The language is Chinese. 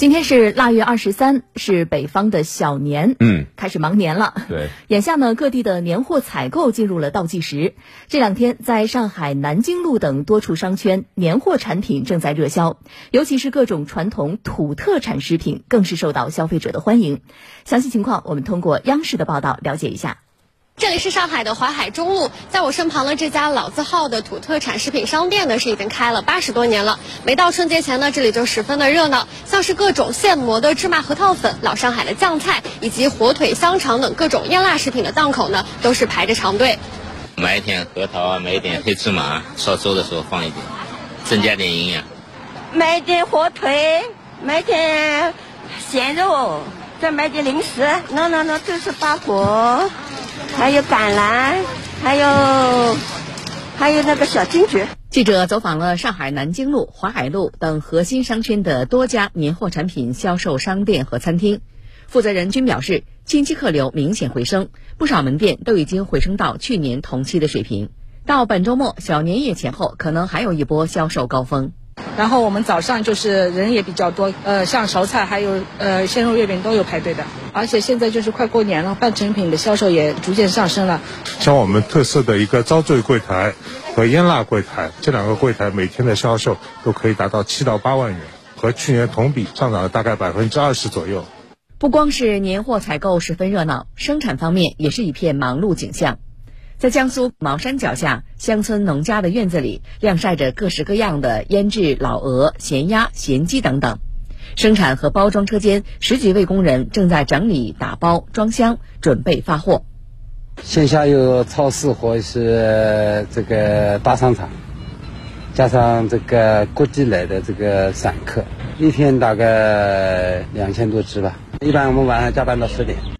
今天是腊月二十三，是北方的小年，嗯，开始忙年了。对，眼下呢，各地的年货采购进入了倒计时。这两天，在上海南京路等多处商圈，年货产品正在热销，尤其是各种传统土特产食品，更是受到消费者的欢迎。详细情况，我们通过央视的报道了解一下。这里是上海的淮海中路，在我身旁的这家老字号的土特产食品商店呢，是已经开了八十多年了。每到春节前呢，这里就十分的热闹，像是各种现磨的芝麻核桃粉、老上海的酱菜，以及火腿、香肠等各种腌腊食品的档口呢，都是排着长队。买一点核桃啊，买一点黑芝麻，烧粥的时候放一点，增加点营养。买点火腿，买点咸肉，再买点零食，弄弄弄，这是八果。还有橄榄，还有还有那个小金桔。记者走访了上海南京路、淮海路等核心商圈的多家年货产品销售商店和餐厅，负责人均表示，近期客流明显回升，不少门店都已经回升到去年同期的水平。到本周末小年夜前后，可能还有一波销售高峰。然后我们早上就是人也比较多，呃，像熟菜还有呃鲜肉月饼都有排队的，而且现在就是快过年了，半成品的销售也逐渐上升了。像我们特色的一个遭罪柜台和腌腊柜台，这两个柜台每天的销售都可以达到七到八万元，和去年同比上涨了大概百分之二十左右。不光是年货采购十分热闹，生产方面也是一片忙碌景象。在江苏茅山脚下，乡村农家的院子里晾晒着各式各样的腌制老鹅、咸鸭、咸鸡等等。生产和包装车间十几位工人正在整理、打包、装箱，准备发货。线下有超市或者是这个大商场，加上这个各地来的这个散客，一天大概两千多只吧。一般我们晚上加班到十点。